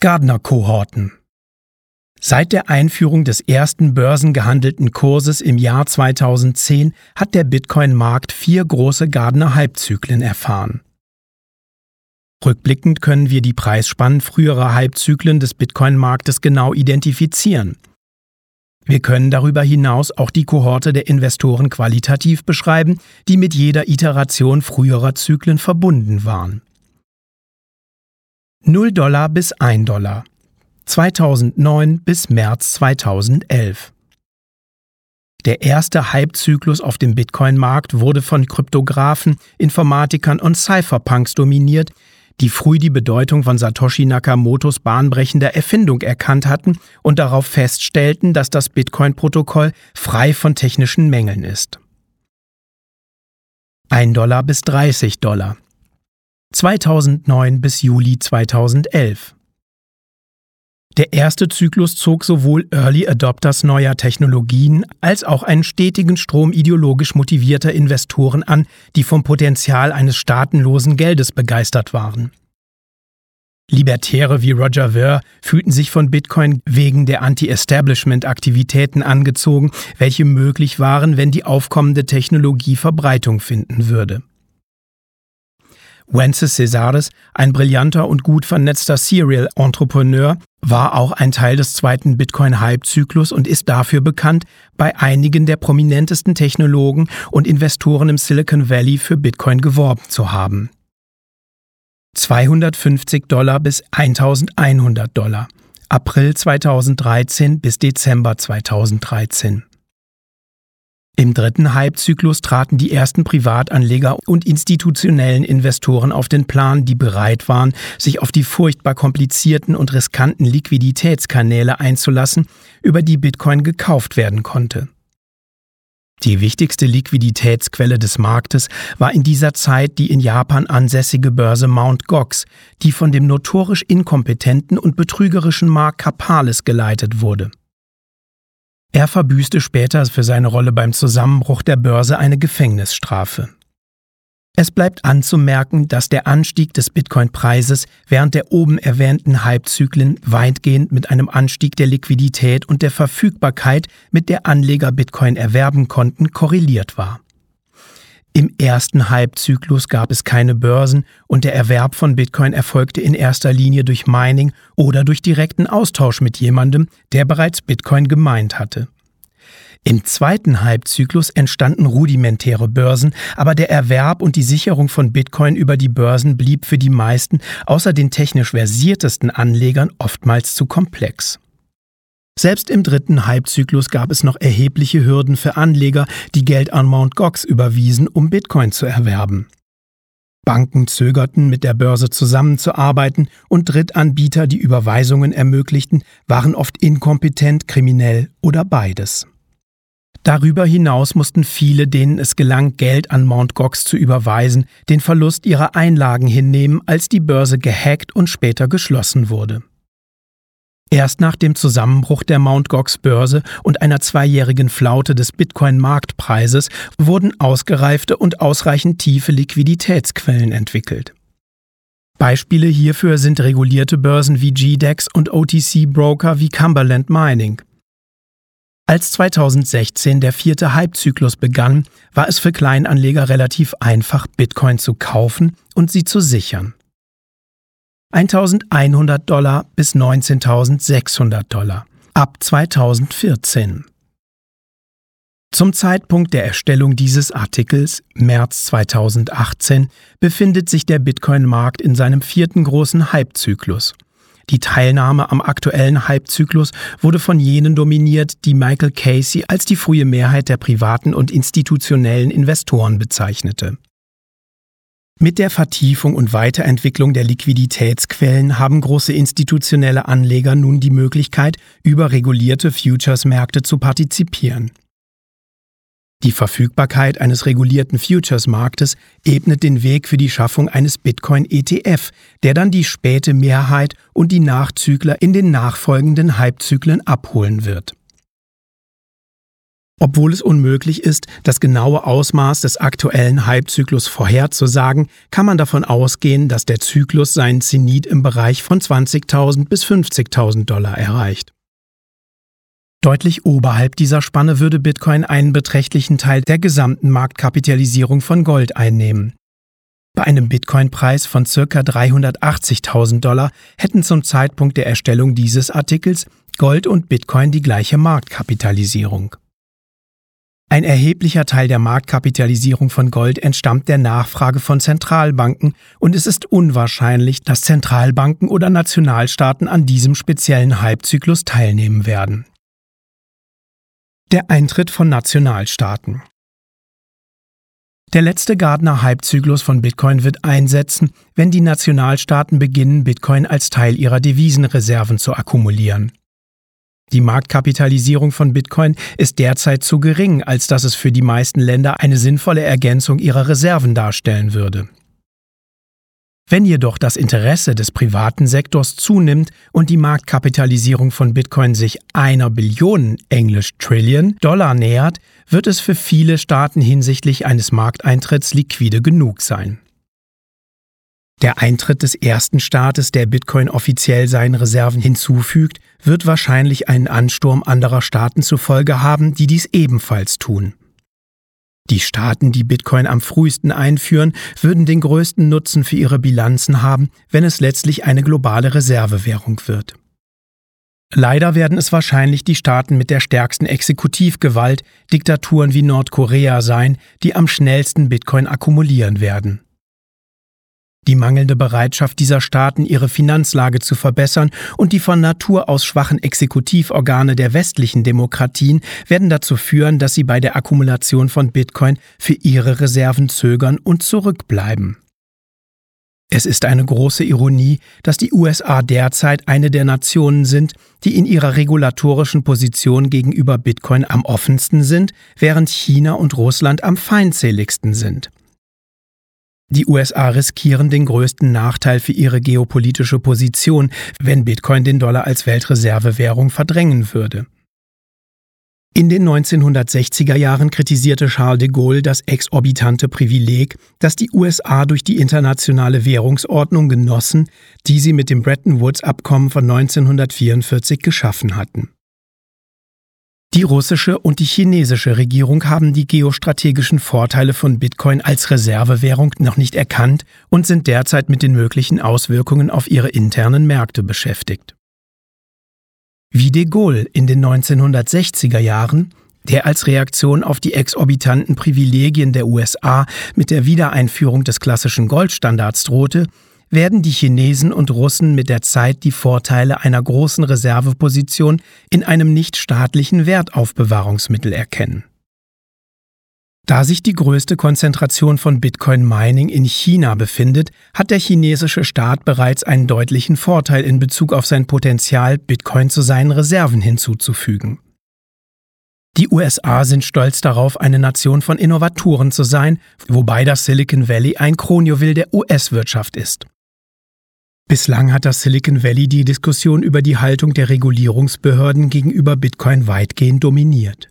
Gardner-Kohorten Seit der Einführung des ersten börsengehandelten Kurses im Jahr 2010 hat der Bitcoin-Markt vier große Gardner-Halbzyklen erfahren. Rückblickend können wir die Preisspannen früherer Halbzyklen des Bitcoin-Marktes genau identifizieren. Wir können darüber hinaus auch die Kohorte der Investoren qualitativ beschreiben, die mit jeder Iteration früherer Zyklen verbunden waren. 0 Dollar bis 1 Dollar. 2009 bis März 2011 der erste Hypezyklus auf dem Bitcoin-Markt wurde von Kryptographen, Informatikern und Cypherpunks dominiert, die früh die Bedeutung von Satoshi Nakamotos bahnbrechender Erfindung erkannt hatten und darauf feststellten, dass das Bitcoin-Protokoll frei von technischen Mängeln ist. 1 Dollar bis 30 Dollar 2009 bis Juli 2011 der erste Zyklus zog sowohl Early Adopters neuer Technologien als auch einen stetigen Strom ideologisch motivierter Investoren an, die vom Potenzial eines staatenlosen Geldes begeistert waren. Libertäre wie Roger Ver fühlten sich von Bitcoin wegen der Anti-Establishment-Aktivitäten angezogen, welche möglich waren, wenn die aufkommende Technologie Verbreitung finden würde. Wences Cesares, ein brillanter und gut vernetzter Serial-Entrepreneur, war auch ein Teil des zweiten Bitcoin-Hype-Zyklus und ist dafür bekannt, bei einigen der prominentesten Technologen und Investoren im Silicon Valley für Bitcoin geworben zu haben. 250 Dollar bis 1100 Dollar. April 2013 bis Dezember 2013. Im dritten Hype-Zyklus traten die ersten Privatanleger und institutionellen Investoren auf den Plan, die bereit waren, sich auf die furchtbar komplizierten und riskanten Liquiditätskanäle einzulassen, über die Bitcoin gekauft werden konnte. Die wichtigste Liquiditätsquelle des Marktes war in dieser Zeit die in Japan ansässige Börse Mt. Gox, die von dem notorisch inkompetenten und betrügerischen Mark Kapalis geleitet wurde. Er verbüßte später für seine Rolle beim Zusammenbruch der Börse eine Gefängnisstrafe. Es bleibt anzumerken, dass der Anstieg des Bitcoin-Preises während der oben erwähnten Halbzyklen weitgehend mit einem Anstieg der Liquidität und der Verfügbarkeit, mit der Anleger Bitcoin erwerben konnten, korreliert war. Im ersten Halbzyklus gab es keine Börsen und der Erwerb von Bitcoin erfolgte in erster Linie durch Mining oder durch direkten Austausch mit jemandem, der bereits Bitcoin gemeint hatte. Im zweiten Halbzyklus entstanden rudimentäre Börsen, aber der Erwerb und die Sicherung von Bitcoin über die Börsen blieb für die meisten, außer den technisch versiertesten Anlegern, oftmals zu komplex. Selbst im dritten Hypezyklus gab es noch erhebliche Hürden für Anleger, die Geld an Mt. Gox überwiesen, um Bitcoin zu erwerben. Banken zögerten, mit der Börse zusammenzuarbeiten und Drittanbieter, die Überweisungen ermöglichten, waren oft inkompetent, kriminell oder beides. Darüber hinaus mussten viele, denen es gelang, Geld an Mt. Gox zu überweisen, den Verlust ihrer Einlagen hinnehmen, als die Börse gehackt und später geschlossen wurde. Erst nach dem Zusammenbruch der Mt. Gox Börse und einer zweijährigen Flaute des Bitcoin-Marktpreises wurden ausgereifte und ausreichend tiefe Liquiditätsquellen entwickelt. Beispiele hierfür sind regulierte Börsen wie GDEX und OTC-Broker wie Cumberland Mining. Als 2016 der vierte Hypezyklus begann, war es für Kleinanleger relativ einfach, Bitcoin zu kaufen und sie zu sichern. 1100 Dollar bis 19.600 Dollar ab 2014. Zum Zeitpunkt der Erstellung dieses Artikels, März 2018, befindet sich der Bitcoin-Markt in seinem vierten großen Hypezyklus. Die Teilnahme am aktuellen Hypezyklus wurde von jenen dominiert, die Michael Casey als die frühe Mehrheit der privaten und institutionellen Investoren bezeichnete. Mit der Vertiefung und Weiterentwicklung der Liquiditätsquellen haben große institutionelle Anleger nun die Möglichkeit, über regulierte Futures-Märkte zu partizipieren. Die Verfügbarkeit eines regulierten Futures-Marktes ebnet den Weg für die Schaffung eines Bitcoin-ETF, der dann die späte Mehrheit und die Nachzügler in den nachfolgenden Hypezyklen abholen wird. Obwohl es unmöglich ist, das genaue Ausmaß des aktuellen Hypezyklus vorherzusagen, kann man davon ausgehen, dass der Zyklus seinen Zenit im Bereich von 20.000 bis 50.000 Dollar erreicht. Deutlich oberhalb dieser Spanne würde Bitcoin einen beträchtlichen Teil der gesamten Marktkapitalisierung von Gold einnehmen. Bei einem Bitcoin-Preis von ca. 380.000 Dollar hätten zum Zeitpunkt der Erstellung dieses Artikels Gold und Bitcoin die gleiche Marktkapitalisierung. Ein erheblicher Teil der Marktkapitalisierung von Gold entstammt der Nachfrage von Zentralbanken und es ist unwahrscheinlich, dass Zentralbanken oder Nationalstaaten an diesem speziellen Hypezyklus teilnehmen werden. Der Eintritt von Nationalstaaten der letzte Gardner-Hype-Zyklus von Bitcoin wird einsetzen, wenn die Nationalstaaten beginnen, Bitcoin als Teil ihrer Devisenreserven zu akkumulieren. Die Marktkapitalisierung von Bitcoin ist derzeit zu gering, als dass es für die meisten Länder eine sinnvolle Ergänzung ihrer Reserven darstellen würde. Wenn jedoch das Interesse des privaten Sektors zunimmt und die Marktkapitalisierung von Bitcoin sich einer Billion englisch Trillion Dollar nähert, wird es für viele Staaten hinsichtlich eines Markteintritts liquide genug sein. Der Eintritt des ersten Staates, der Bitcoin offiziell seinen Reserven hinzufügt, wird wahrscheinlich einen Ansturm anderer Staaten zur Folge haben, die dies ebenfalls tun. Die Staaten, die Bitcoin am frühesten einführen, würden den größten Nutzen für ihre Bilanzen haben, wenn es letztlich eine globale Reservewährung wird. Leider werden es wahrscheinlich die Staaten mit der stärksten Exekutivgewalt, Diktaturen wie Nordkorea sein, die am schnellsten Bitcoin akkumulieren werden. Die mangelnde Bereitschaft dieser Staaten, ihre Finanzlage zu verbessern und die von Natur aus schwachen Exekutivorgane der westlichen Demokratien werden dazu führen, dass sie bei der Akkumulation von Bitcoin für ihre Reserven zögern und zurückbleiben. Es ist eine große Ironie, dass die USA derzeit eine der Nationen sind, die in ihrer regulatorischen Position gegenüber Bitcoin am offensten sind, während China und Russland am feindseligsten sind. Die USA riskieren den größten Nachteil für ihre geopolitische Position, wenn Bitcoin den Dollar als Weltreservewährung verdrängen würde. In den 1960er Jahren kritisierte Charles de Gaulle das exorbitante Privileg, das die USA durch die internationale Währungsordnung genossen, die sie mit dem Bretton Woods-Abkommen von 1944 geschaffen hatten. Die russische und die chinesische Regierung haben die geostrategischen Vorteile von Bitcoin als Reservewährung noch nicht erkannt und sind derzeit mit den möglichen Auswirkungen auf ihre internen Märkte beschäftigt. Wie de Gaulle in den 1960er Jahren, der als Reaktion auf die exorbitanten Privilegien der USA mit der Wiedereinführung des klassischen Goldstandards drohte, werden die Chinesen und Russen mit der Zeit die Vorteile einer großen Reserveposition in einem nichtstaatlichen Wertaufbewahrungsmittel erkennen. Da sich die größte Konzentration von Bitcoin-Mining in China befindet, hat der chinesische Staat bereits einen deutlichen Vorteil in Bezug auf sein Potenzial, Bitcoin zu seinen Reserven hinzuzufügen. Die USA sind stolz darauf, eine Nation von Innovatoren zu sein, wobei das Silicon Valley ein Kronjuwel der US-Wirtschaft ist. Bislang hat das Silicon Valley die Diskussion über die Haltung der Regulierungsbehörden gegenüber Bitcoin weitgehend dominiert.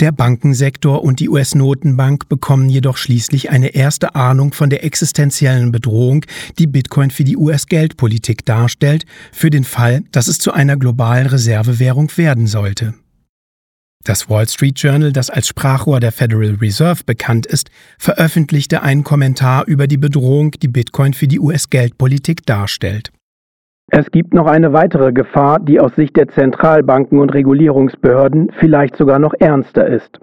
Der Bankensektor und die US-Notenbank bekommen jedoch schließlich eine erste Ahnung von der existenziellen Bedrohung, die Bitcoin für die US-Geldpolitik darstellt, für den Fall, dass es zu einer globalen Reservewährung werden sollte. Das Wall Street Journal, das als Sprachrohr der Federal Reserve bekannt ist, veröffentlichte einen Kommentar über die Bedrohung, die Bitcoin für die US-Geldpolitik darstellt. Es gibt noch eine weitere Gefahr, die aus Sicht der Zentralbanken und Regulierungsbehörden vielleicht sogar noch ernster ist.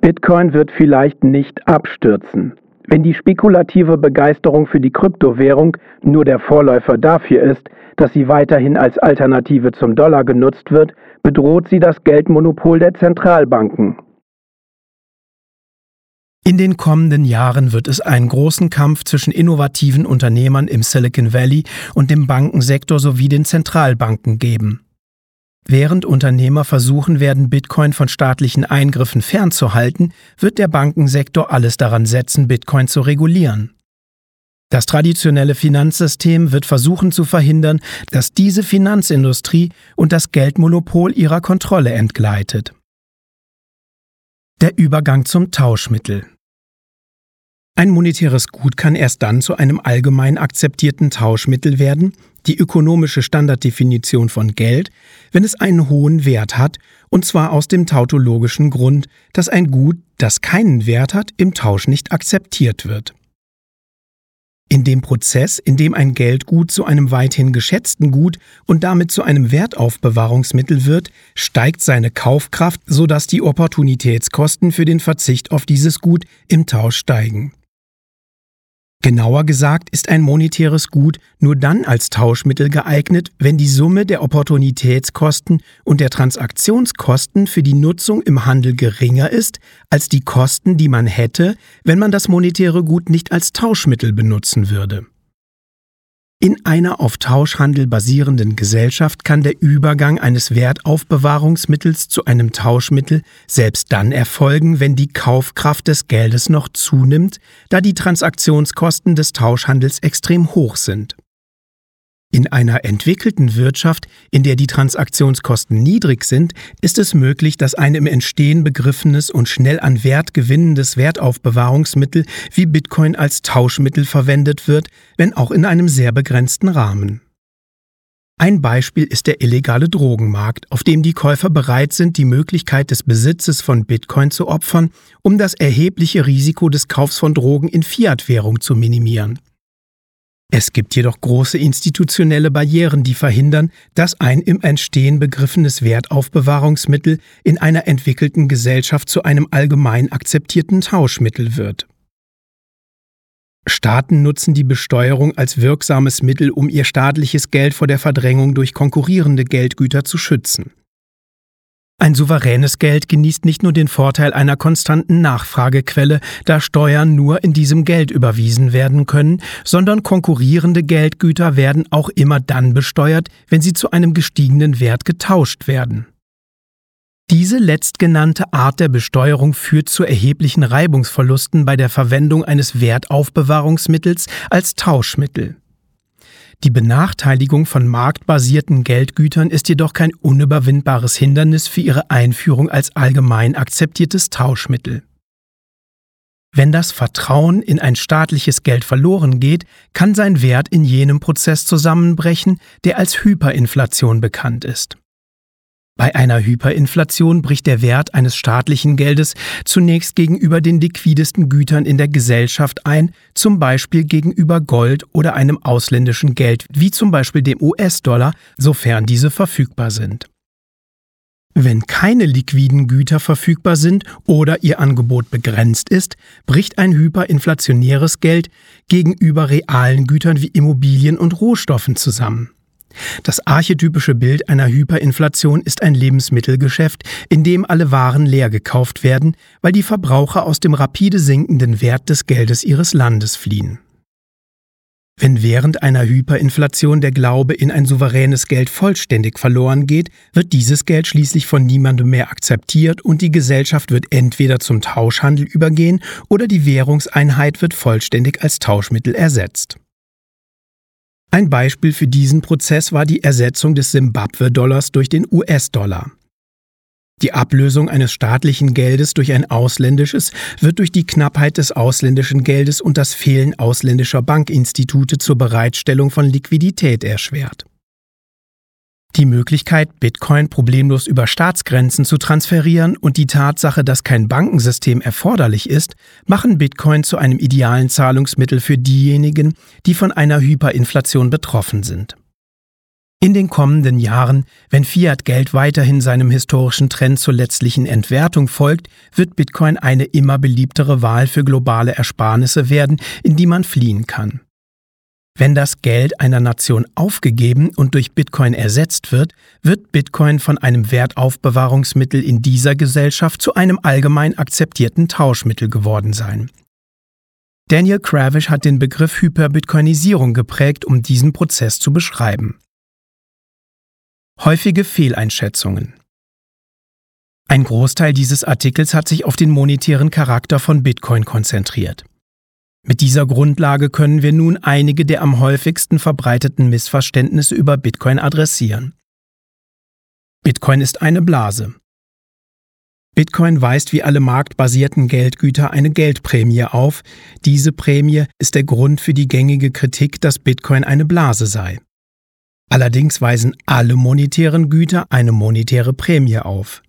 Bitcoin wird vielleicht nicht abstürzen. Wenn die spekulative Begeisterung für die Kryptowährung nur der Vorläufer dafür ist, dass sie weiterhin als Alternative zum Dollar genutzt wird, bedroht sie das Geldmonopol der Zentralbanken. In den kommenden Jahren wird es einen großen Kampf zwischen innovativen Unternehmern im Silicon Valley und dem Bankensektor sowie den Zentralbanken geben. Während Unternehmer versuchen werden, Bitcoin von staatlichen Eingriffen fernzuhalten, wird der Bankensektor alles daran setzen, Bitcoin zu regulieren. Das traditionelle Finanzsystem wird versuchen zu verhindern, dass diese Finanzindustrie und das Geldmonopol ihrer Kontrolle entgleitet. Der Übergang zum Tauschmittel. Ein monetäres Gut kann erst dann zu einem allgemein akzeptierten Tauschmittel werden, die ökonomische Standarddefinition von Geld, wenn es einen hohen Wert hat, und zwar aus dem tautologischen Grund, dass ein Gut, das keinen Wert hat, im Tausch nicht akzeptiert wird. In dem Prozess, in dem ein Geldgut zu einem weithin geschätzten Gut und damit zu einem Wertaufbewahrungsmittel wird, steigt seine Kaufkraft, sodass die Opportunitätskosten für den Verzicht auf dieses Gut im Tausch steigen. Genauer gesagt ist ein monetäres Gut nur dann als Tauschmittel geeignet, wenn die Summe der Opportunitätskosten und der Transaktionskosten für die Nutzung im Handel geringer ist als die Kosten, die man hätte, wenn man das monetäre Gut nicht als Tauschmittel benutzen würde. In einer auf Tauschhandel basierenden Gesellschaft kann der Übergang eines Wertaufbewahrungsmittels zu einem Tauschmittel selbst dann erfolgen, wenn die Kaufkraft des Geldes noch zunimmt, da die Transaktionskosten des Tauschhandels extrem hoch sind. In einer entwickelten Wirtschaft, in der die Transaktionskosten niedrig sind, ist es möglich, dass ein im Entstehen begriffenes und schnell an Wert gewinnendes Wertaufbewahrungsmittel wie Bitcoin als Tauschmittel verwendet wird, wenn auch in einem sehr begrenzten Rahmen. Ein Beispiel ist der illegale Drogenmarkt, auf dem die Käufer bereit sind, die Möglichkeit des Besitzes von Bitcoin zu opfern, um das erhebliche Risiko des Kaufs von Drogen in Fiat-Währung zu minimieren. Es gibt jedoch große institutionelle Barrieren, die verhindern, dass ein im Entstehen begriffenes Wertaufbewahrungsmittel in einer entwickelten Gesellschaft zu einem allgemein akzeptierten Tauschmittel wird. Staaten nutzen die Besteuerung als wirksames Mittel, um ihr staatliches Geld vor der Verdrängung durch konkurrierende Geldgüter zu schützen. Ein souveränes Geld genießt nicht nur den Vorteil einer konstanten Nachfragequelle, da Steuern nur in diesem Geld überwiesen werden können, sondern konkurrierende Geldgüter werden auch immer dann besteuert, wenn sie zu einem gestiegenen Wert getauscht werden. Diese letztgenannte Art der Besteuerung führt zu erheblichen Reibungsverlusten bei der Verwendung eines Wertaufbewahrungsmittels als Tauschmittel. Die Benachteiligung von marktbasierten Geldgütern ist jedoch kein unüberwindbares Hindernis für ihre Einführung als allgemein akzeptiertes Tauschmittel. Wenn das Vertrauen in ein staatliches Geld verloren geht, kann sein Wert in jenem Prozess zusammenbrechen, der als Hyperinflation bekannt ist. Bei einer Hyperinflation bricht der Wert eines staatlichen Geldes zunächst gegenüber den liquidesten Gütern in der Gesellschaft ein, zum Beispiel gegenüber Gold oder einem ausländischen Geld, wie zum Beispiel dem US-Dollar, sofern diese verfügbar sind. Wenn keine liquiden Güter verfügbar sind oder ihr Angebot begrenzt ist, bricht ein hyperinflationäres Geld gegenüber realen Gütern wie Immobilien und Rohstoffen zusammen. Das archetypische Bild einer Hyperinflation ist ein Lebensmittelgeschäft, in dem alle Waren leer gekauft werden, weil die Verbraucher aus dem rapide sinkenden Wert des Geldes ihres Landes fliehen. Wenn während einer Hyperinflation der Glaube in ein souveränes Geld vollständig verloren geht, wird dieses Geld schließlich von niemandem mehr akzeptiert und die Gesellschaft wird entweder zum Tauschhandel übergehen oder die Währungseinheit wird vollständig als Tauschmittel ersetzt. Ein Beispiel für diesen Prozess war die Ersetzung des Simbabwe-Dollars durch den US-Dollar. Die Ablösung eines staatlichen Geldes durch ein ausländisches wird durch die Knappheit des ausländischen Geldes und das Fehlen ausländischer Bankinstitute zur Bereitstellung von Liquidität erschwert. Die Möglichkeit, Bitcoin problemlos über Staatsgrenzen zu transferieren und die Tatsache, dass kein Bankensystem erforderlich ist, machen Bitcoin zu einem idealen Zahlungsmittel für diejenigen, die von einer Hyperinflation betroffen sind. In den kommenden Jahren, wenn Fiat-Geld weiterhin seinem historischen Trend zur letztlichen Entwertung folgt, wird Bitcoin eine immer beliebtere Wahl für globale Ersparnisse werden, in die man fliehen kann. Wenn das Geld einer Nation aufgegeben und durch Bitcoin ersetzt wird, wird Bitcoin von einem Wertaufbewahrungsmittel in dieser Gesellschaft zu einem allgemein akzeptierten Tauschmittel geworden sein. Daniel Kravish hat den Begriff Hyperbitcoinisierung geprägt, um diesen Prozess zu beschreiben. Häufige Fehleinschätzungen Ein Großteil dieses Artikels hat sich auf den monetären Charakter von Bitcoin konzentriert. Mit dieser Grundlage können wir nun einige der am häufigsten verbreiteten Missverständnisse über Bitcoin adressieren. Bitcoin ist eine Blase. Bitcoin weist wie alle marktbasierten Geldgüter eine Geldprämie auf. Diese Prämie ist der Grund für die gängige Kritik, dass Bitcoin eine Blase sei. Allerdings weisen alle monetären Güter eine monetäre Prämie auf.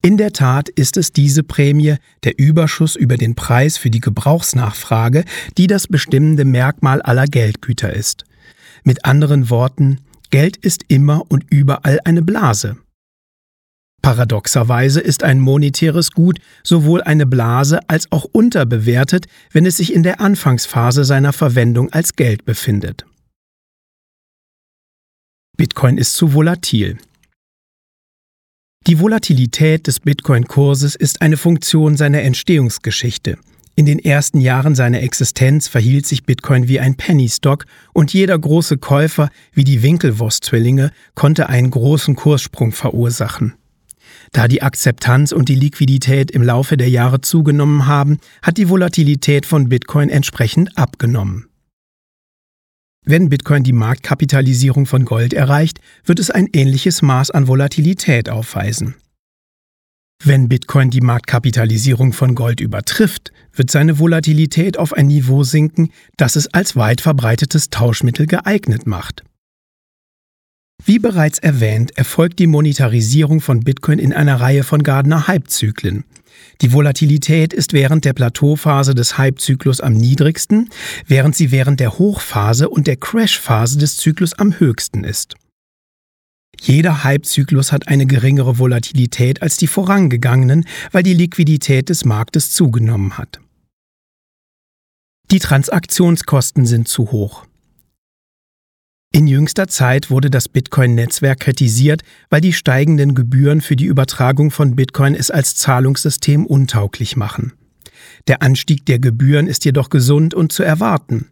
In der Tat ist es diese Prämie, der Überschuss über den Preis für die Gebrauchsnachfrage, die das bestimmende Merkmal aller Geldgüter ist. Mit anderen Worten, Geld ist immer und überall eine Blase. Paradoxerweise ist ein monetäres Gut sowohl eine Blase als auch unterbewertet, wenn es sich in der Anfangsphase seiner Verwendung als Geld befindet. Bitcoin ist zu volatil. Die Volatilität des Bitcoin-Kurses ist eine Funktion seiner Entstehungsgeschichte. In den ersten Jahren seiner Existenz verhielt sich Bitcoin wie ein Penny-Stock und jeder große Käufer, wie die Winklevoss-Zwillinge, konnte einen großen Kurssprung verursachen. Da die Akzeptanz und die Liquidität im Laufe der Jahre zugenommen haben, hat die Volatilität von Bitcoin entsprechend abgenommen. Wenn Bitcoin die Marktkapitalisierung von Gold erreicht, wird es ein ähnliches Maß an Volatilität aufweisen. Wenn Bitcoin die Marktkapitalisierung von Gold übertrifft, wird seine Volatilität auf ein Niveau sinken, das es als weit verbreitetes Tauschmittel geeignet macht. Wie bereits erwähnt, erfolgt die Monetarisierung von Bitcoin in einer Reihe von Gardner-Hype-Zyklen. Die Volatilität ist während der Plateauphase des Hype-Zyklus am niedrigsten, während sie während der Hochphase und der Crash-Phase des Zyklus am höchsten ist. Jeder Hype-Zyklus hat eine geringere Volatilität als die vorangegangenen, weil die Liquidität des Marktes zugenommen hat. Die Transaktionskosten sind zu hoch. In jüngster Zeit wurde das Bitcoin-Netzwerk kritisiert, weil die steigenden Gebühren für die Übertragung von Bitcoin es als Zahlungssystem untauglich machen. Der Anstieg der Gebühren ist jedoch gesund und zu erwarten.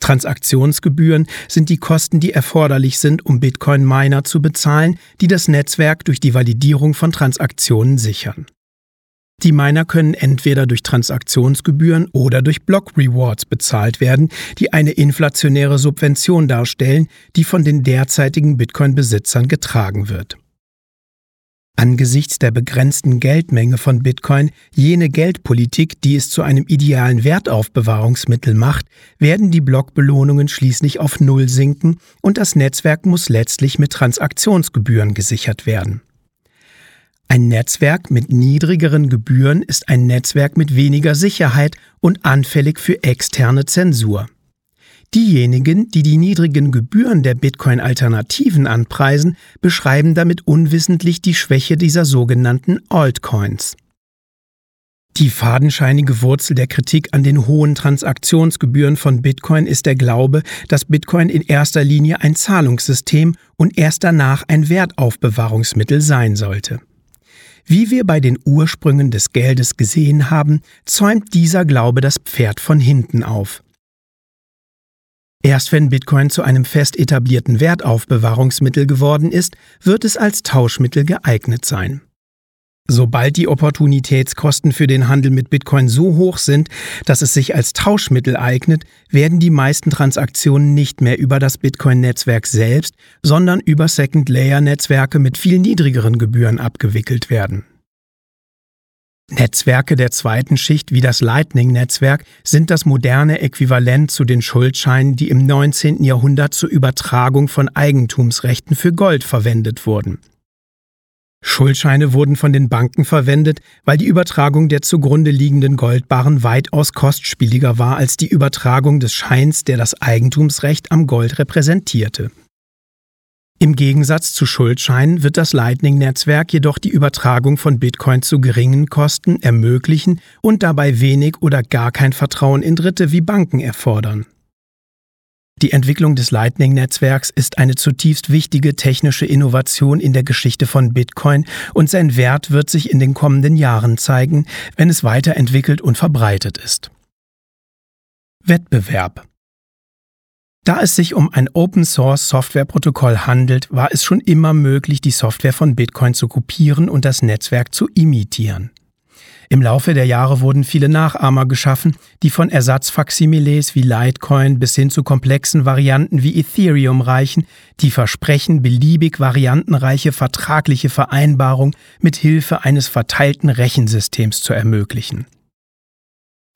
Transaktionsgebühren sind die Kosten, die erforderlich sind, um Bitcoin-Miner zu bezahlen, die das Netzwerk durch die Validierung von Transaktionen sichern. Die Miner können entweder durch Transaktionsgebühren oder durch Block Rewards bezahlt werden, die eine inflationäre Subvention darstellen, die von den derzeitigen Bitcoin-Besitzern getragen wird. Angesichts der begrenzten Geldmenge von Bitcoin, jene Geldpolitik, die es zu einem idealen Wertaufbewahrungsmittel macht, werden die Blockbelohnungen schließlich auf Null sinken und das Netzwerk muss letztlich mit Transaktionsgebühren gesichert werden. Ein Netzwerk mit niedrigeren Gebühren ist ein Netzwerk mit weniger Sicherheit und anfällig für externe Zensur. Diejenigen, die die niedrigen Gebühren der Bitcoin-Alternativen anpreisen, beschreiben damit unwissentlich die Schwäche dieser sogenannten Altcoins. Die fadenscheinige Wurzel der Kritik an den hohen Transaktionsgebühren von Bitcoin ist der Glaube, dass Bitcoin in erster Linie ein Zahlungssystem und erst danach ein Wertaufbewahrungsmittel sein sollte. Wie wir bei den Ursprüngen des Geldes gesehen haben, zäumt dieser Glaube das Pferd von hinten auf. Erst wenn Bitcoin zu einem fest etablierten Wertaufbewahrungsmittel geworden ist, wird es als Tauschmittel geeignet sein. Sobald die Opportunitätskosten für den Handel mit Bitcoin so hoch sind, dass es sich als Tauschmittel eignet, werden die meisten Transaktionen nicht mehr über das Bitcoin-Netzwerk selbst, sondern über Second-Layer-Netzwerke mit viel niedrigeren Gebühren abgewickelt werden. Netzwerke der zweiten Schicht wie das Lightning-Netzwerk sind das moderne Äquivalent zu den Schuldscheinen, die im 19. Jahrhundert zur Übertragung von Eigentumsrechten für Gold verwendet wurden. Schuldscheine wurden von den Banken verwendet, weil die Übertragung der zugrunde liegenden Goldbarren weitaus kostspieliger war als die Übertragung des Scheins, der das Eigentumsrecht am Gold repräsentierte. Im Gegensatz zu Schuldscheinen wird das Lightning-Netzwerk jedoch die Übertragung von Bitcoin zu geringen Kosten ermöglichen und dabei wenig oder gar kein Vertrauen in Dritte wie Banken erfordern. Die Entwicklung des Lightning-Netzwerks ist eine zutiefst wichtige technische Innovation in der Geschichte von Bitcoin und sein Wert wird sich in den kommenden Jahren zeigen, wenn es weiterentwickelt und verbreitet ist. Wettbewerb da es sich um ein Open-Source-Softwareprotokoll handelt, war es schon immer möglich, die Software von Bitcoin zu kopieren und das Netzwerk zu imitieren. Im Laufe der Jahre wurden viele Nachahmer geschaffen, die von Ersatzfaximiles wie Litecoin bis hin zu komplexen Varianten wie Ethereum reichen, die versprechen, beliebig variantenreiche vertragliche Vereinbarung mit Hilfe eines verteilten Rechensystems zu ermöglichen.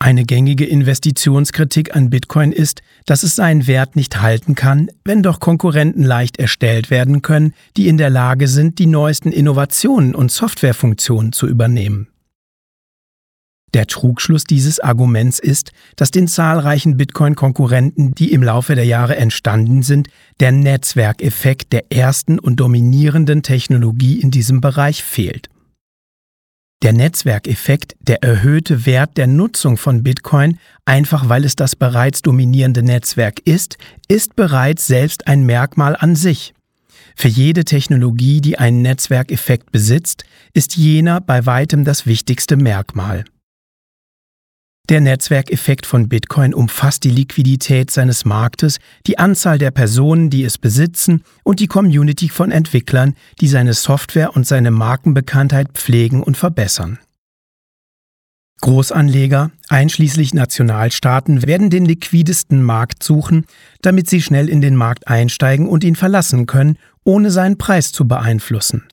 Eine gängige Investitionskritik an Bitcoin ist, dass es seinen Wert nicht halten kann, wenn doch Konkurrenten leicht erstellt werden können, die in der Lage sind, die neuesten Innovationen und Softwarefunktionen zu übernehmen. Der Trugschluss dieses Arguments ist, dass den zahlreichen Bitcoin-Konkurrenten, die im Laufe der Jahre entstanden sind, der Netzwerkeffekt der ersten und dominierenden Technologie in diesem Bereich fehlt. Der Netzwerkeffekt, der erhöhte Wert der Nutzung von Bitcoin, einfach weil es das bereits dominierende Netzwerk ist, ist bereits selbst ein Merkmal an sich. Für jede Technologie, die einen Netzwerkeffekt besitzt, ist jener bei weitem das wichtigste Merkmal. Der Netzwerkeffekt von Bitcoin umfasst die Liquidität seines Marktes, die Anzahl der Personen, die es besitzen und die Community von Entwicklern, die seine Software und seine Markenbekanntheit pflegen und verbessern. Großanleger, einschließlich Nationalstaaten, werden den liquidesten Markt suchen, damit sie schnell in den Markt einsteigen und ihn verlassen können, ohne seinen Preis zu beeinflussen.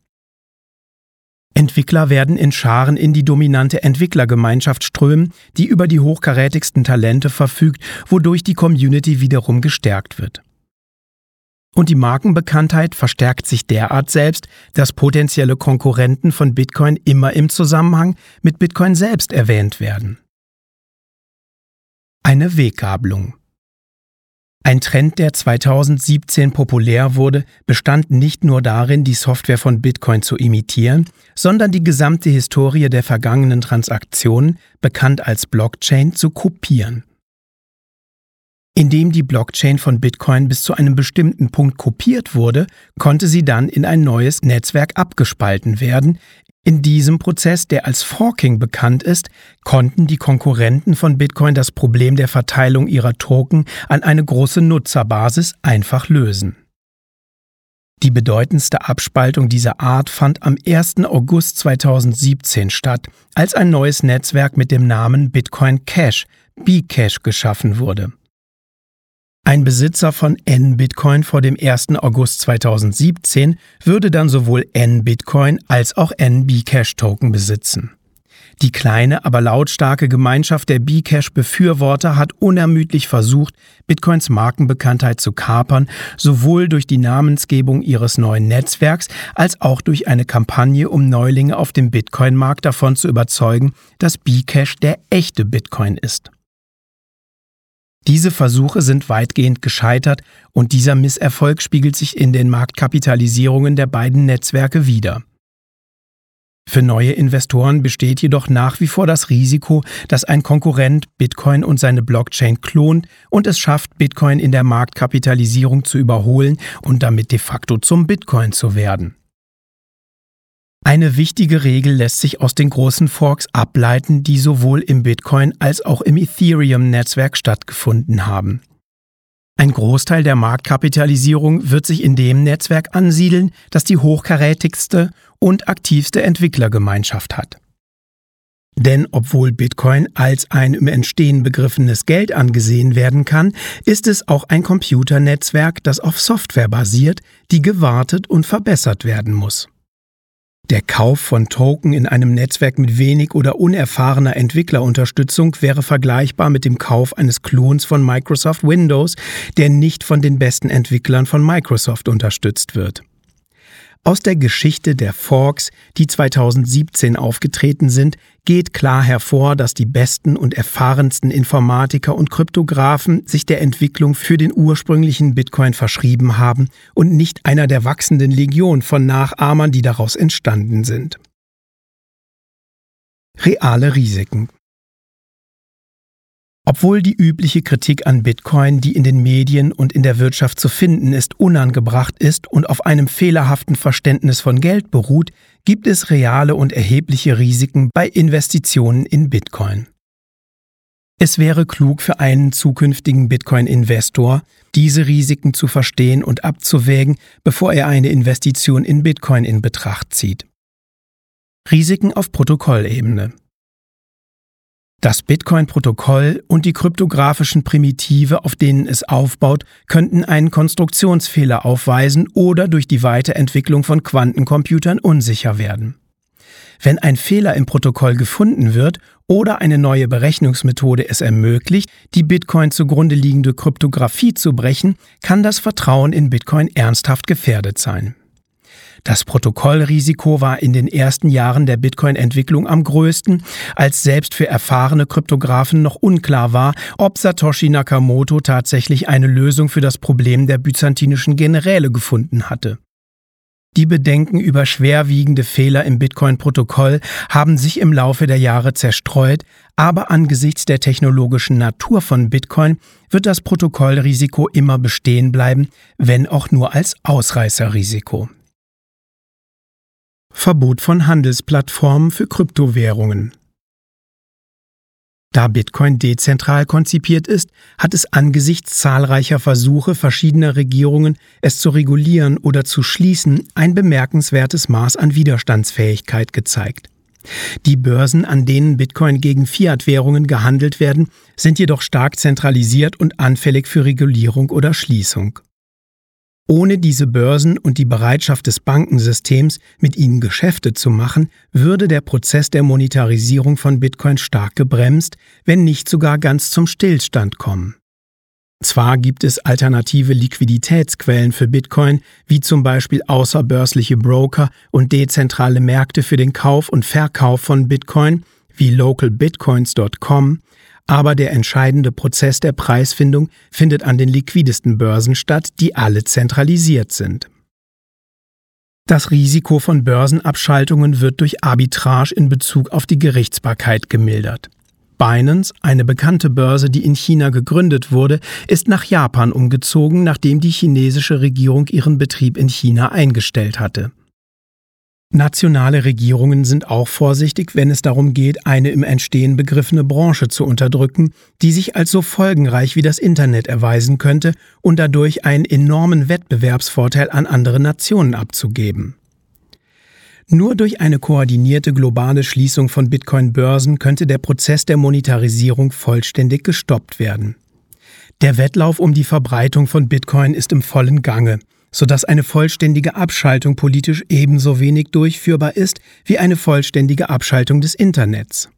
Entwickler werden in Scharen in die dominante Entwicklergemeinschaft strömen, die über die hochkarätigsten Talente verfügt, wodurch die Community wiederum gestärkt wird. Und die Markenbekanntheit verstärkt sich derart selbst, dass potenzielle Konkurrenten von Bitcoin immer im Zusammenhang mit Bitcoin selbst erwähnt werden. Eine Weggabelung ein Trend, der 2017 populär wurde, bestand nicht nur darin, die Software von Bitcoin zu imitieren, sondern die gesamte Historie der vergangenen Transaktionen, bekannt als Blockchain, zu kopieren. Indem die Blockchain von Bitcoin bis zu einem bestimmten Punkt kopiert wurde, konnte sie dann in ein neues Netzwerk abgespalten werden, in diesem Prozess, der als Forking bekannt ist, konnten die Konkurrenten von Bitcoin das Problem der Verteilung ihrer Token an eine große Nutzerbasis einfach lösen. Die bedeutendste Abspaltung dieser Art fand am 1. August 2017 statt, als ein neues Netzwerk mit dem Namen Bitcoin Cash, Bcash, geschaffen wurde. Ein Besitzer von N-Bitcoin vor dem 1. August 2017 würde dann sowohl N-Bitcoin als auch N-Bcash-Token besitzen. Die kleine, aber lautstarke Gemeinschaft der Bcash-Befürworter hat unermüdlich versucht, Bitcoins Markenbekanntheit zu kapern, sowohl durch die Namensgebung ihres neuen Netzwerks als auch durch eine Kampagne, um Neulinge auf dem Bitcoin-Markt davon zu überzeugen, dass Bcash der echte Bitcoin ist. Diese Versuche sind weitgehend gescheitert und dieser Misserfolg spiegelt sich in den Marktkapitalisierungen der beiden Netzwerke wider. Für neue Investoren besteht jedoch nach wie vor das Risiko, dass ein Konkurrent Bitcoin und seine Blockchain klont und es schafft, Bitcoin in der Marktkapitalisierung zu überholen und damit de facto zum Bitcoin zu werden. Eine wichtige Regel lässt sich aus den großen Forks ableiten, die sowohl im Bitcoin als auch im Ethereum-Netzwerk stattgefunden haben. Ein Großteil der Marktkapitalisierung wird sich in dem Netzwerk ansiedeln, das die hochkarätigste und aktivste Entwicklergemeinschaft hat. Denn obwohl Bitcoin als ein im Entstehen begriffenes Geld angesehen werden kann, ist es auch ein Computernetzwerk, das auf Software basiert, die gewartet und verbessert werden muss. Der Kauf von Token in einem Netzwerk mit wenig oder unerfahrener Entwicklerunterstützung wäre vergleichbar mit dem Kauf eines Klons von Microsoft Windows, der nicht von den besten Entwicklern von Microsoft unterstützt wird. Aus der Geschichte der Forks, die 2017 aufgetreten sind, geht klar hervor, dass die besten und erfahrensten Informatiker und Kryptografen sich der Entwicklung für den ursprünglichen Bitcoin verschrieben haben und nicht einer der wachsenden Legion von Nachahmern, die daraus entstanden sind. Reale Risiken obwohl die übliche Kritik an Bitcoin, die in den Medien und in der Wirtschaft zu finden ist, unangebracht ist und auf einem fehlerhaften Verständnis von Geld beruht, gibt es reale und erhebliche Risiken bei Investitionen in Bitcoin. Es wäre klug für einen zukünftigen Bitcoin-Investor, diese Risiken zu verstehen und abzuwägen, bevor er eine Investition in Bitcoin in Betracht zieht. Risiken auf Protokollebene Das Bitcoin-Protokoll und die kryptografischen Primitive, auf denen es aufbaut, könnten einen Konstruktionsfehler aufweisen oder durch die Weiterentwicklung von Quantencomputern unsicher werden. Wenn ein Fehler im Protokoll gefunden wird oder eine neue Berechnungsmethode es ermöglicht, die Bitcoin zugrunde liegende Kryptographie zu brechen, kann das Vertrauen in Bitcoin ernsthaft gefährdet sein. Das Protokollrisiko war in den ersten Jahren der Bitcoin-Entwicklung am größten, als selbst für erfahrene Kryptografen noch unklar war, ob Satoshi Nakamoto tatsächlich eine Lösung für das Problem der byzantinischen Generäle gefunden hatte. Die Bedenken über schwerwiegende Fehler im Bitcoin-Protokoll haben sich im Laufe der Jahre zerstreut, aber angesichts der technologischen Natur von Bitcoin wird das Protokollrisiko immer bestehen bleiben, wenn auch nur als Ausreißerrisiko. Verbot von Handelsplattformen für Kryptowährungen. Da Bitcoin dezentral konzipiert ist, hat es angesichts zahlreicher Versuche verschiedener Regierungen, es zu regulieren oder zu schließen, ein bemerkenswertes Maß an Widerstandsfähigkeit gezeigt. Die Börsen, an denen Bitcoin gegen Fiat-Währungen gehandelt werden, sind jedoch stark zentralisiert und anfällig für Regulierung oder Schließung. Ohne diese Börsen und die Bereitschaft des Bankensystems, mit ihnen Geschäfte zu machen, würde der Prozess der Monetarisierung von Bitcoin stark gebremst, wenn nicht sogar ganz zum Stillstand kommen. Zwar gibt es alternative Liquiditätsquellen für Bitcoin, wie zum Beispiel außerbörsliche Broker und dezentrale Märkte für den Kauf und Verkauf von Bitcoin, wie localbitcoins.com, aber der entscheidende Prozess der Preisfindung findet an den liquidesten Börsen statt, die alle zentralisiert sind. Das Risiko von Börsenabschaltungen wird durch Arbitrage in Bezug auf die Gerichtsbarkeit gemildert. Binance, eine bekannte Börse, die in China gegründet wurde, ist nach Japan umgezogen, nachdem die chinesische Regierung ihren Betrieb in China eingestellt hatte. Nationale Regierungen sind auch vorsichtig, wenn es darum geht, eine im Entstehen begriffene Branche zu unterdrücken, die sich als so folgenreich wie das Internet erweisen könnte und dadurch einen enormen Wettbewerbsvorteil an andere Nationen abzugeben. Nur durch eine koordinierte globale Schließung von Bitcoin-Börsen könnte der Prozess der Monetarisierung vollständig gestoppt werden. Der Wettlauf um die Verbreitung von Bitcoin ist im vollen Gange sodass eine vollständige Abschaltung politisch ebenso wenig durchführbar ist wie eine vollständige Abschaltung des Internets.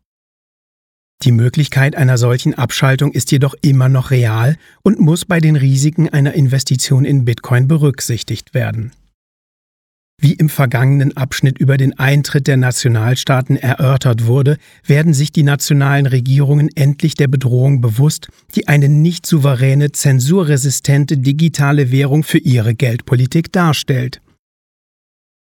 Die Möglichkeit einer solchen Abschaltung ist jedoch immer noch real und muss bei den Risiken einer Investition in Bitcoin berücksichtigt werden. Wie im vergangenen Abschnitt über den Eintritt der Nationalstaaten erörtert wurde, werden sich die nationalen Regierungen endlich der Bedrohung bewusst, die eine nicht souveräne, zensurresistente digitale Währung für ihre Geldpolitik darstellt.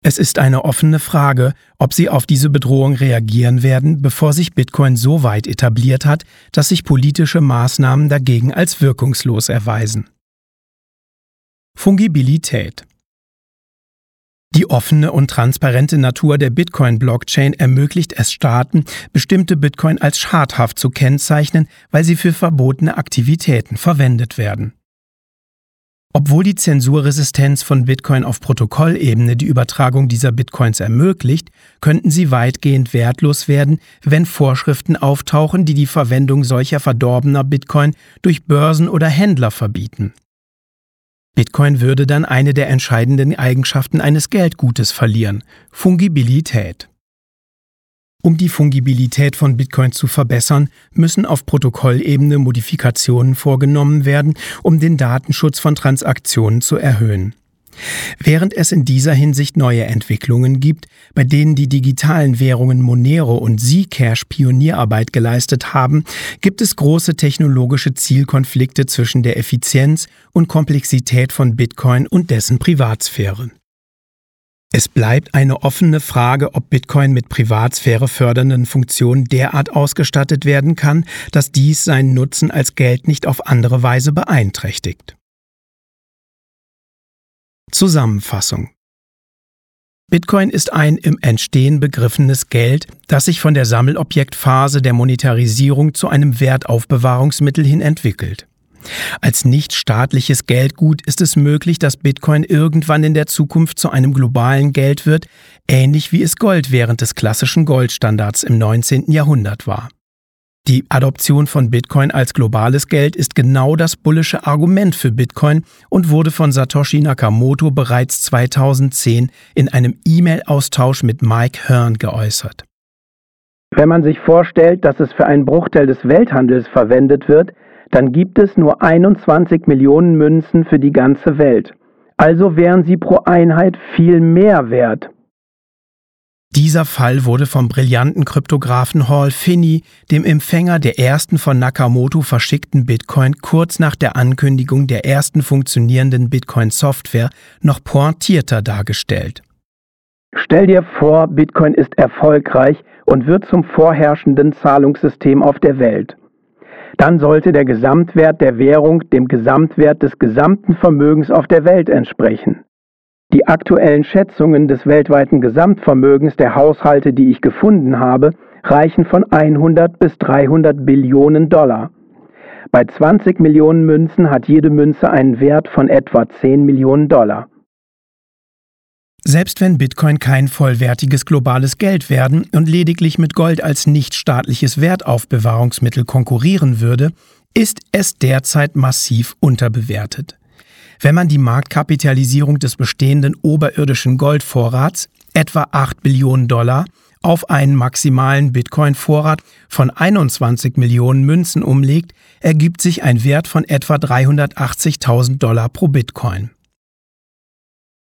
Es ist eine offene Frage, ob sie auf diese Bedrohung reagieren werden, bevor sich Bitcoin so weit etabliert hat, dass sich politische Maßnahmen dagegen als wirkungslos erweisen. Fungibilität die offene und transparente Natur der Bitcoin-Blockchain ermöglicht es Staaten, bestimmte Bitcoin als schadhaft zu kennzeichnen, weil sie für verbotene Aktivitäten verwendet werden. Obwohl die Zensurresistenz von Bitcoin auf Protokollebene die Übertragung dieser Bitcoins ermöglicht, könnten sie weitgehend wertlos werden, wenn Vorschriften auftauchen, die die Verwendung solcher verdorbener Bitcoin durch Börsen oder Händler verbieten. Bitcoin würde dann eine der entscheidenden Eigenschaften eines Geldgutes verlieren, Fungibilität. Um die Fungibilität von Bitcoin zu verbessern, müssen auf Protokollebene Modifikationen vorgenommen werden, um den Datenschutz von Transaktionen zu erhöhen. Während es in dieser Hinsicht neue Entwicklungen gibt, bei denen die digitalen Währungen Monero und Zcash Pionierarbeit geleistet haben, gibt es große technologische Zielkonflikte zwischen der Effizienz und Komplexität von Bitcoin und dessen Privatsphäre. Es bleibt eine offene Frage, ob Bitcoin mit Privatsphäre fördernden Funktionen derart ausgestattet werden kann, dass dies seinen Nutzen als Geld nicht auf andere Weise beeinträchtigt. Zusammenfassung Bitcoin ist ein im Entstehen begriffenes Geld, das sich von der Sammelobjektphase der Monetarisierung zu einem Wertaufbewahrungsmittel hin entwickelt. Als nicht staatliches Geldgut ist es möglich, dass Bitcoin irgendwann in der Zukunft zu einem globalen Geld wird, ähnlich wie es Gold während des klassischen Goldstandards im 19. Jahrhundert war. Die Adoption von Bitcoin als globales Geld ist genau das bullische Argument für Bitcoin und wurde von Satoshi Nakamoto bereits 2010 in einem E-Mail-Austausch mit Mike Hearn geäußert. Wenn man sich vorstellt, dass es für einen Bruchteil des Welthandels verwendet wird, dann gibt es nur 21 Millionen Münzen für die ganze Welt. Also wären sie pro Einheit viel mehr wert. Dieser Fall wurde vom brillanten Kryptographen Hall Finney, dem Empfänger der ersten von Nakamoto verschickten Bitcoin kurz nach der Ankündigung der ersten funktionierenden Bitcoin-Software, noch pointierter dargestellt. Stell dir vor, Bitcoin ist erfolgreich und wird zum vorherrschenden Zahlungssystem auf der Welt. Dann sollte der Gesamtwert der Währung dem Gesamtwert des gesamten Vermögens auf der Welt entsprechen. Die aktuellen Schätzungen des weltweiten Gesamtvermögens der Haushalte, die ich gefunden habe, reichen von 100 bis 300 Billionen Dollar. Bei 20 Millionen Münzen hat jede Münze einen Wert von etwa 10 Millionen Dollar. Selbst wenn Bitcoin kein vollwertiges globales Geld werden und lediglich mit Gold als nichtstaatliches Wertaufbewahrungsmittel konkurrieren würde, ist es derzeit massiv unterbewertet. Wenn man die Marktkapitalisierung des bestehenden oberirdischen Goldvorrats, etwa 8 Billionen Dollar, auf einen maximalen Bitcoin-Vorrat von 21 Millionen Münzen umlegt, ergibt sich ein Wert von etwa 380.000 Dollar pro Bitcoin.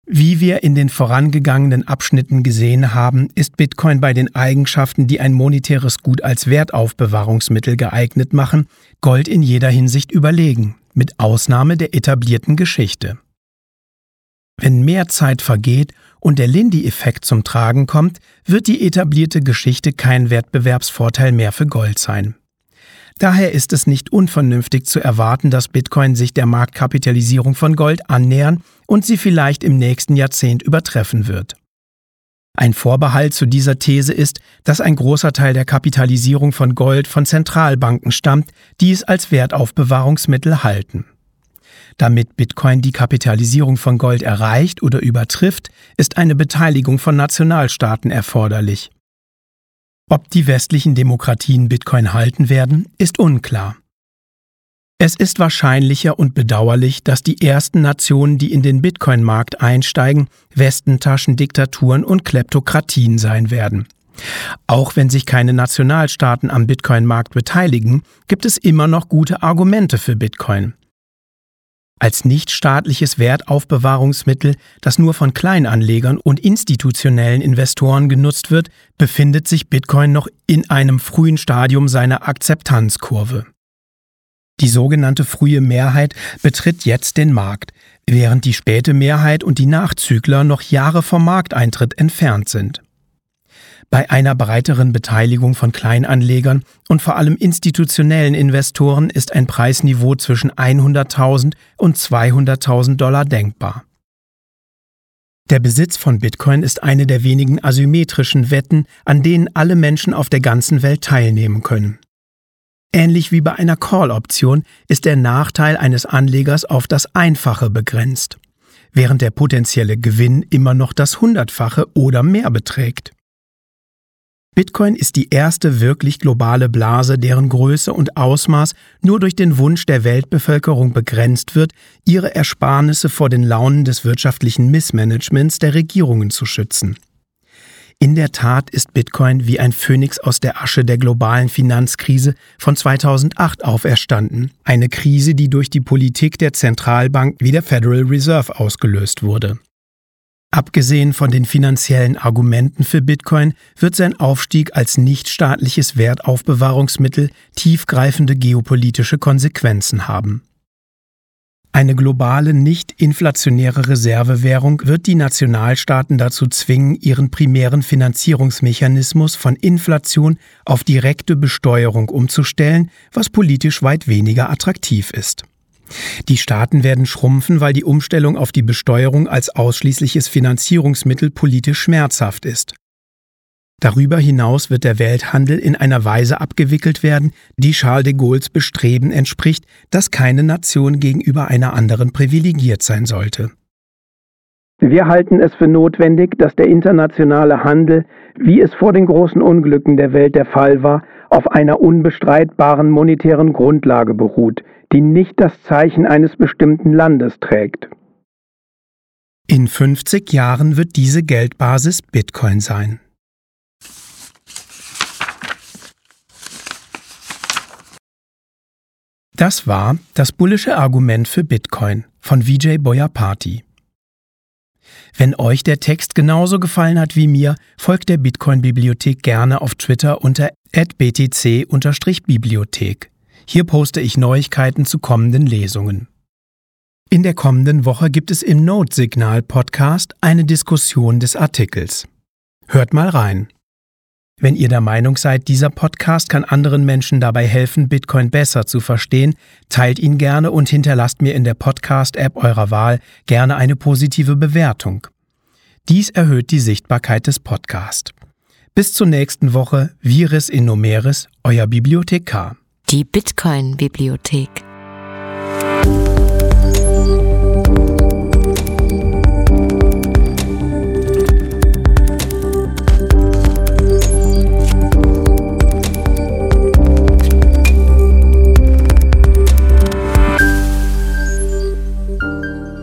Wie wir in den vorangegangenen Abschnitten gesehen haben, ist Bitcoin bei den Eigenschaften, die ein monetäres Gut als Wertaufbewahrungsmittel geeignet machen, Gold in jeder Hinsicht überlegen mit Ausnahme der etablierten Geschichte. Wenn mehr Zeit vergeht und der Lindy-Effekt zum Tragen kommt, wird die etablierte Geschichte kein Wettbewerbsvorteil mehr für Gold sein. Daher ist es nicht unvernünftig zu erwarten, dass Bitcoin sich der Marktkapitalisierung von Gold annähern und sie vielleicht im nächsten Jahrzehnt übertreffen wird. Ein Vorbehalt zu dieser These ist, dass ein großer Teil der Kapitalisierung von Gold von Zentralbanken stammt, die es als Wertaufbewahrungsmittel halten. Damit Bitcoin die Kapitalisierung von Gold erreicht oder übertrifft, ist eine Beteiligung von Nationalstaaten erforderlich. Ob die westlichen Demokratien Bitcoin halten werden, ist unklar. Es ist wahrscheinlicher und bedauerlich, dass die ersten Nationen, die in den Bitcoin-Markt einsteigen, Westentaschen, Diktaturen und Kleptokratien sein werden. Auch wenn sich keine Nationalstaaten am Bitcoin-Markt beteiligen, gibt es immer noch gute Argumente für Bitcoin. Als nichtstaatliches Wertaufbewahrungsmittel, das nur von Kleinanlegern und institutionellen Investoren genutzt wird, befindet sich Bitcoin noch in einem frühen Stadium seiner Akzeptanzkurve. Die sogenannte frühe Mehrheit betritt jetzt den Markt, während die späte Mehrheit und die Nachzügler noch Jahre vom Markteintritt entfernt sind. Bei einer breiteren Beteiligung von Kleinanlegern und vor allem institutionellen Investoren ist ein Preisniveau zwischen 100.000 und 200.000 Dollar denkbar. Der Besitz von Bitcoin ist eine der wenigen asymmetrischen Wetten, an denen alle Menschen auf der ganzen Welt teilnehmen können. Ähnlich wie bei einer Call-Option ist der Nachteil eines Anlegers auf das Einfache begrenzt, während der potenzielle Gewinn immer noch das Hundertfache oder mehr beträgt. Bitcoin ist die erste wirklich globale Blase, deren Größe und Ausmaß nur durch den Wunsch der Weltbevölkerung begrenzt wird, ihre Ersparnisse vor den Launen des wirtschaftlichen Missmanagements der Regierungen zu schützen. In der Tat ist Bitcoin wie ein Phönix aus der Asche der globalen Finanzkrise von 2008 auferstanden, eine Krise, die durch die Politik der Zentralbank wie der Federal Reserve ausgelöst wurde. Abgesehen von den finanziellen Argumenten für Bitcoin wird sein Aufstieg als nichtstaatliches Wertaufbewahrungsmittel tiefgreifende geopolitische Konsequenzen haben. Eine globale, nicht inflationäre Reservewährung wird die Nationalstaaten dazu zwingen, ihren primären Finanzierungsmechanismus von Inflation auf direkte Besteuerung umzustellen, was politisch weit weniger attraktiv ist. Die Staaten werden schrumpfen, weil die Umstellung auf die Besteuerung als ausschließliches Finanzierungsmittel politisch schmerzhaft ist. Darüber hinaus wird der Welthandel in einer Weise abgewickelt werden, die Charles de Gaulles Bestreben entspricht, dass keine Nation gegenüber einer anderen privilegiert sein sollte. Wir halten es für notwendig, dass der internationale Handel, wie es vor den großen Unglücken der Welt der Fall war, auf einer unbestreitbaren monetären Grundlage beruht, die nicht das Zeichen eines bestimmten Landes trägt. In 50 Jahren wird diese Geldbasis Bitcoin sein. Das war das bullische Argument für Bitcoin von Vijay Boyapati. Wenn euch der Text genauso gefallen hat wie mir, folgt der Bitcoin-Bibliothek gerne auf Twitter unter btc-bibliothek. Hier poste ich Neuigkeiten zu kommenden Lesungen. In der kommenden Woche gibt es im Note-Signal-Podcast eine Diskussion des Artikels. Hört mal rein. Wenn ihr der Meinung seid, dieser Podcast kann anderen Menschen dabei helfen, Bitcoin besser zu verstehen, teilt ihn gerne und hinterlasst mir in der Podcast-App eurer Wahl gerne eine positive Bewertung. Dies erhöht die Sichtbarkeit des Podcasts. Bis zur nächsten Woche, Viris in Numeris, euer Bibliothekar. Die Bitcoin-Bibliothek.